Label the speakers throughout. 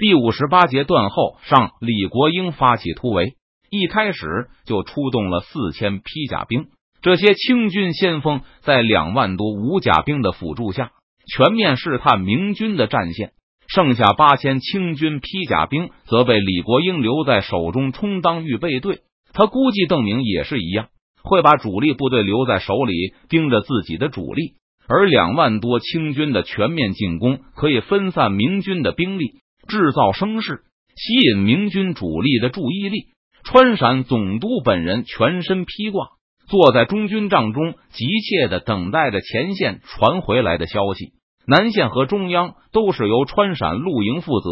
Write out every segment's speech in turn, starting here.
Speaker 1: 第五十八节断后，上李国英发起突围，一开始就出动了四千披甲兵。这些清军先锋在两万多武甲兵的辅助下，全面试探明军的战线。剩下八千清军披甲兵则被李国英留在手中，充当预备队。他估计邓明也是一样，会把主力部队留在手里，盯着自己的主力。而两万多清军的全面进攻，可以分散明军的兵力，制造声势，吸引明军主力的注意力。川陕总督本人全身披挂，坐在中军帐中，急切的等待着前线传回来的消息。南线和中央都是由川陕陆营负责。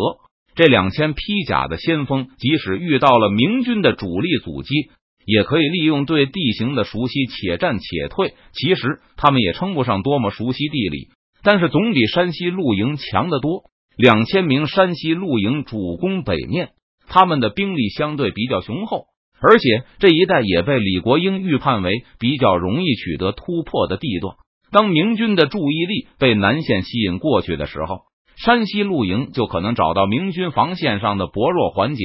Speaker 1: 这两千披甲的先锋，即使遇到了明军的主力阻击，也可以利用对地形的熟悉，且战且退。其实他们也称不上多么熟悉地理，但是总比山西陆营强得多。两千名山西陆营主攻北面，他们的兵力相对比较雄厚，而且这一带也被李国英预判为比较容易取得突破的地段。当明军的注意力被南线吸引过去的时候，山西陆营就可能找到明军防线上的薄弱环节，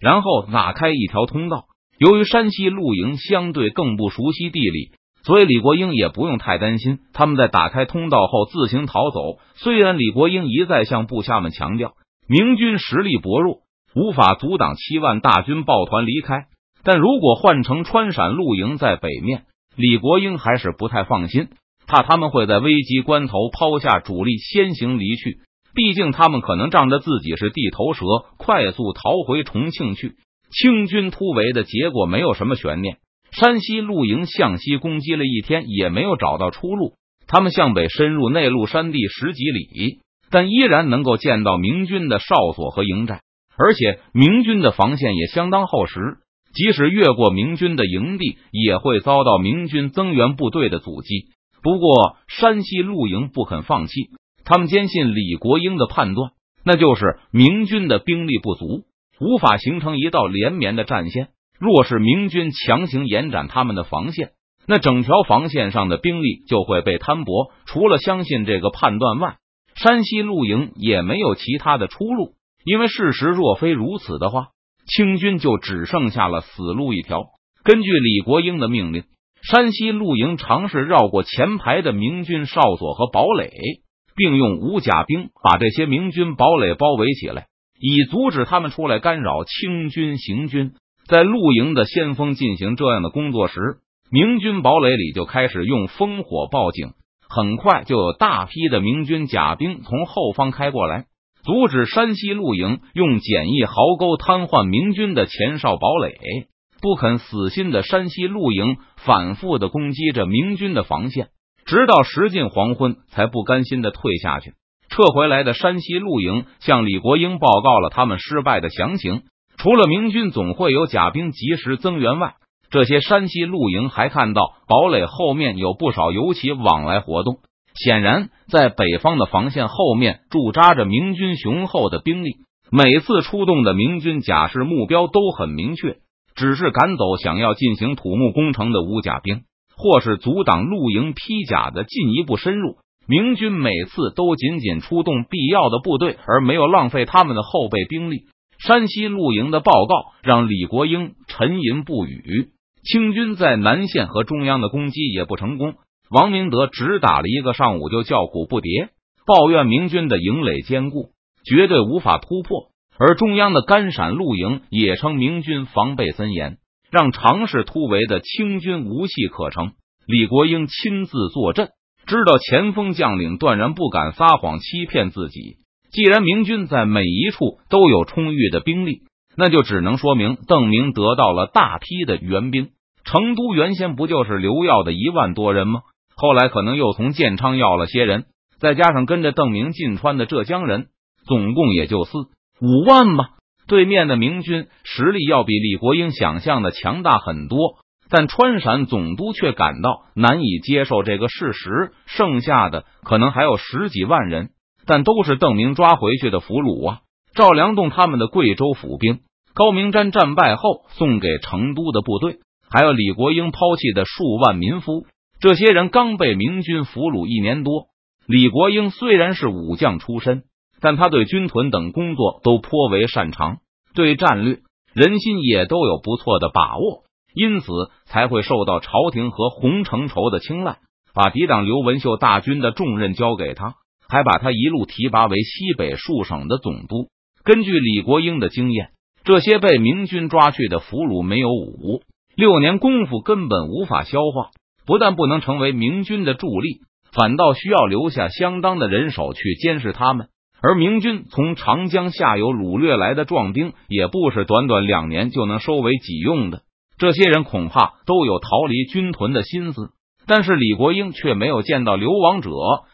Speaker 1: 然后打开一条通道。由于山西陆营相对更不熟悉地理，所以李国英也不用太担心他们在打开通道后自行逃走。虽然李国英一再向部下们强调明军实力薄弱，无法阻挡七万大军抱团离开，但如果换成川陕陆营在北面，李国英还是不太放心。怕他们会在危急关头抛下主力先行离去，毕竟他们可能仗着自己是地头蛇，快速逃回重庆去。清军突围的结果没有什么悬念，山西陆营向西攻击了一天，也没有找到出路。他们向北深入内陆山地十几里，但依然能够见到明军的哨所和营寨，而且明军的防线也相当厚实。即使越过明军的营地，也会遭到明军增援部队的阻击。不过，山西陆营不肯放弃，他们坚信李国英的判断，那就是明军的兵力不足，无法形成一道连绵的战线。若是明军强行延展他们的防线，那整条防线上的兵力就会被摊薄。除了相信这个判断外，山西陆营也没有其他的出路。因为事实若非如此的话，清军就只剩下了死路一条。根据李国英的命令。山西陆营尝试绕过前排的明军哨所和堡垒，并用武甲兵把这些明军堡垒包围起来，以阻止他们出来干扰清军行军。在陆营的先锋进行这样的工作时，明军堡垒里就开始用烽火报警。很快就有大批的明军甲兵从后方开过来，阻止山西陆营用简易壕沟瘫痪明军的前哨堡垒。不肯死心的山西陆营反复的攻击着明军的防线，直到时近黄昏，才不甘心的退下去。撤回来的山西陆营向李国英报告了他们失败的详情。除了明军总会有甲兵及时增援外，这些山西陆营还看到堡垒后面有不少游骑往来活动。显然，在北方的防线后面驻扎着明军雄厚的兵力。每次出动的明军甲士目标都很明确。只是赶走想要进行土木工程的武甲兵，或是阻挡露营披甲的进一步深入。明军每次都仅仅出动必要的部队，而没有浪费他们的后备兵力。山西露营的报告让李国英沉吟不语。清军在南线和中央的攻击也不成功。王明德只打了一个上午就叫苦不迭，抱怨明军的营垒坚固，绝对无法突破。而中央的甘陕陆营也称明军防备森严，让尝试突围的清军无戏可乘。李国英亲自坐镇，知道前锋将领断然不敢撒谎欺骗自己。既然明军在每一处都有充裕的兵力，那就只能说明邓明得到了大批的援兵。成都原先不就是刘耀的一万多人吗？后来可能又从建昌要了些人，再加上跟着邓明进川的浙江人，总共也就四。五万吧，对面的明军实力要比李国英想象的强大很多，但川陕总督却感到难以接受这个事实。剩下的可能还有十几万人，但都是邓明抓回去的俘虏啊！赵良栋他们的贵州府兵，高明瞻战败后送给成都的部队，还有李国英抛弃的数万民夫，这些人刚被明军俘虏一年多。李国英虽然是武将出身。但他对军屯等工作都颇为擅长，对战略、人心也都有不错的把握，因此才会受到朝廷和洪承畴的青睐，把抵挡刘文秀大军的重任交给他，还把他一路提拔为西北数省的总督。根据李国英的经验，这些被明军抓去的俘虏没有五六年功夫根本无法消化。不但不能成为明军的助力，反倒需要留下相当的人手去监视他们。而明军从长江下游掳掠来的壮丁，也不是短短两年就能收为己用的。这些人恐怕都有逃离军屯的心思。但是李国英却没有见到流亡者。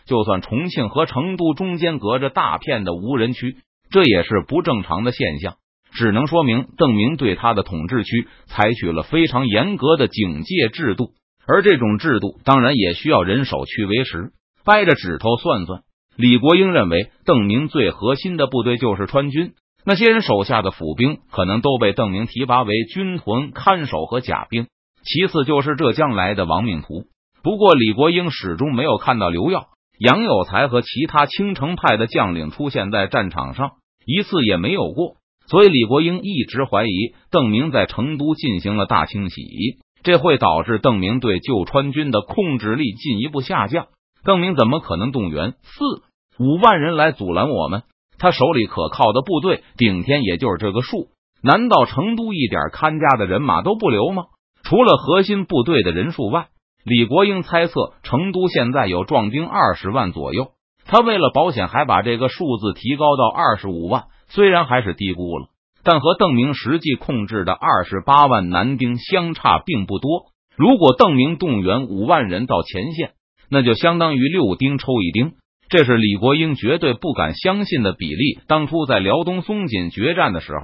Speaker 1: 就算重庆和成都中间隔着大片的无人区，这也是不正常的现象，只能说明邓明对他的统治区采取了非常严格的警戒制度。而这种制度当然也需要人手去维持。掰着指头算算，李国英认为邓明最核心的部队就是川军，那些人手下的府兵可能都被邓明提拔为军屯看守和甲兵。其次就是浙江来的亡命徒。不过李国英始终没有看到刘耀、杨有才和其他青城派的将领出现在战场上，一次也没有过。所以李国英一直怀疑邓明在成都进行了大清洗。这会导致邓明对旧川军的控制力进一步下降。邓明怎么可能动员四五万人来阻拦我们？他手里可靠的部队顶天也就是这个数。难道成都一点看家的人马都不留吗？除了核心部队的人数外，李国英猜测成都现在有壮丁二十万左右。他为了保险，还把这个数字提高到二十五万，虽然还是低估了。但和邓明实际控制的二十八万男丁相差并不多。如果邓明动员五万人到前线，那就相当于六丁抽一丁，这是李国英绝对不敢相信的比例。当初在辽东松锦决战的时候，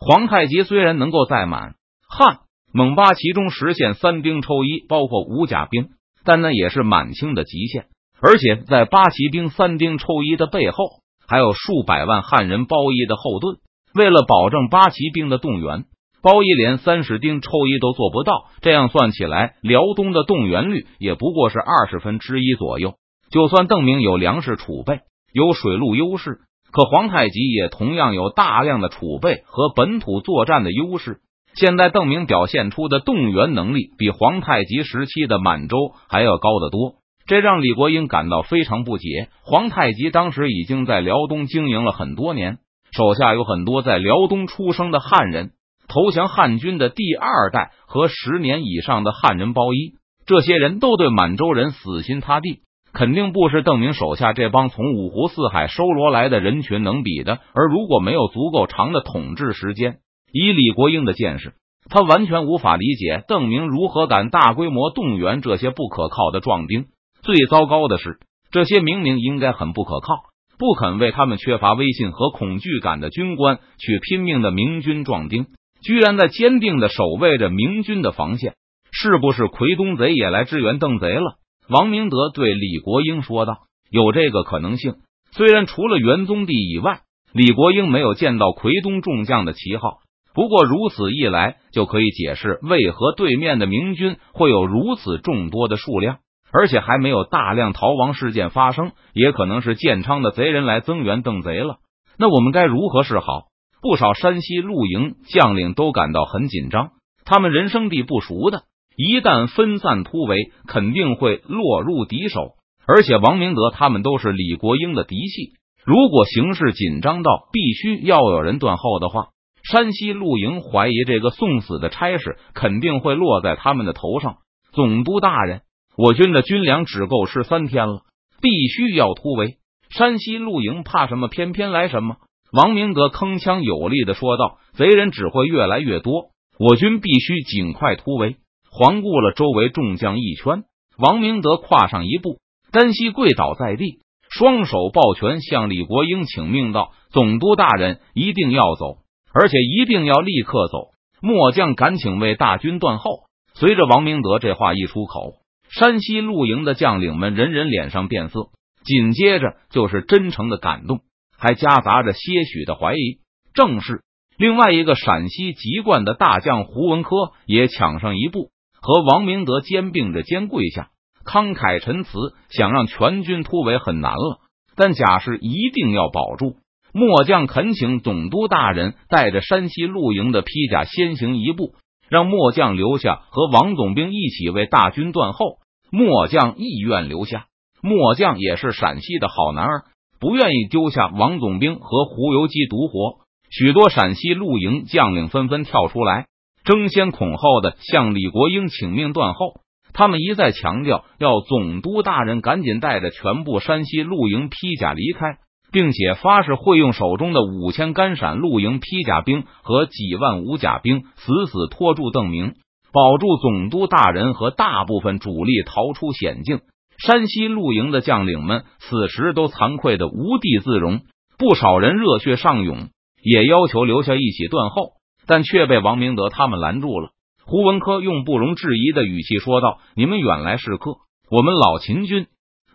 Speaker 1: 皇太极虽然能够在满汉蒙八旗中实现三兵抽一，包括五甲兵，但那也是满清的极限。而且在八旗兵三兵抽一的背后，还有数百万汉人包衣的后盾。为了保证八旗兵的动员，包衣连三十丁抽一都做不到。这样算起来，辽东的动员率也不过是二十分之一左右。就算邓明有粮食储备，有水陆优势，可皇太极也同样有大量的储备和本土作战的优势。现在邓明表现出的动员能力，比皇太极时期的满洲还要高得多，这让李国英感到非常不解。皇太极当时已经在辽东经营了很多年。手下有很多在辽东出生的汉人，投降汉军的第二代和十年以上的汉人包衣，这些人都对满洲人死心塌地，肯定不是邓明手下这帮从五湖四海收罗来的人群能比的。而如果没有足够长的统治时间，以李国英的见识，他完全无法理解邓明如何敢大规模动员这些不可靠的壮丁。最糟糕的是，这些明明应该很不可靠。不肯为他们缺乏威信和恐惧感的军官去拼命的明军壮丁，居然在坚定的守卫着明军的防线，是不是奎东贼也来支援邓贼了？王明德对李国英说道：“有这个可能性。虽然除了元宗帝以外，李国英没有见到奎东众将的旗号，不过如此一来，就可以解释为何对面的明军会有如此众多的数量。”而且还没有大量逃亡事件发生，也可能是建昌的贼人来增援邓贼了。那我们该如何是好？不少山西露营将领都感到很紧张，他们人生地不熟的，一旦分散突围，肯定会落入敌手。而且王明德他们都是李国英的嫡系，如果形势紧张到必须要有人断后的话，山西露营怀疑这个送死的差事肯定会落在他们的头上。总督大人。我军的军粮只够吃三天了，必须要突围。山西露营怕什么？偏偏来什么？王明德铿锵有力的说道：“贼人只会越来越多，我军必须尽快突围。”环顾了周围众将一圈，王明德跨上一步，单膝跪倒在地，双手抱拳向李国英请命道：“总督大人一定要走，而且一定要立刻走。末将敢请为大军断后。”随着王明德这话一出口。山西露营的将领们人人脸上变色，紧接着就是真诚的感动，还夹杂着些许的怀疑。正是另外一个陕西籍贯的大将胡文科也抢上一步，和王明德肩并着肩跪下，慷慨陈词，想让全军突围很难了，但甲士一定要保住。末将恳请总督大人带着山西陆营的披甲先行一步，让末将留下和王总兵一起为大军断后。末将意愿留下，末将也是陕西的好男儿，不愿意丢下王总兵和胡游基独活。许多陕西陆营将领纷纷跳出来，争先恐后的向李国英请命断后。他们一再强调要总督大人赶紧带着全部山西陆营披甲离开，并且发誓会用手中的五千甘陕露营披甲兵和几万武甲兵死死拖住邓明，保住总督大人和大部分主力逃出险境。山西陆营的将领们此时都惭愧的无地自容，不少人热血上涌。也要求留下一起断后，但却被王明德他们拦住了。胡文科用不容置疑的语气说道：“你们远来是客，我们老秦军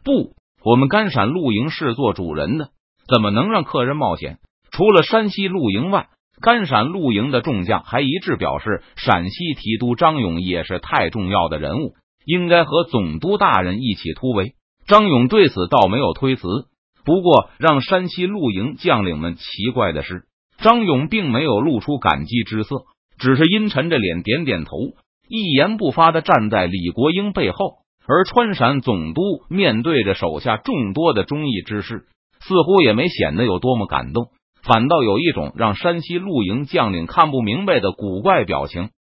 Speaker 1: 不，我们甘陕露营是做主人的，怎么能让客人冒险？”除了山西露营外，甘陕露营的众将还一致表示，陕西提督张勇也是太重要的人物，应该和总督大人一起突围。张勇对此倒没有推辞。不过，让山西露营将领们奇怪的是。张勇并没有露出感激之色，只是阴沉着脸点点头，一言不发的站在李国英背后。而川陕总督面对着手下众多的忠义之士，似乎也没显得有多么感动，反倒有一种让山西露营将领看不明白的古怪表情。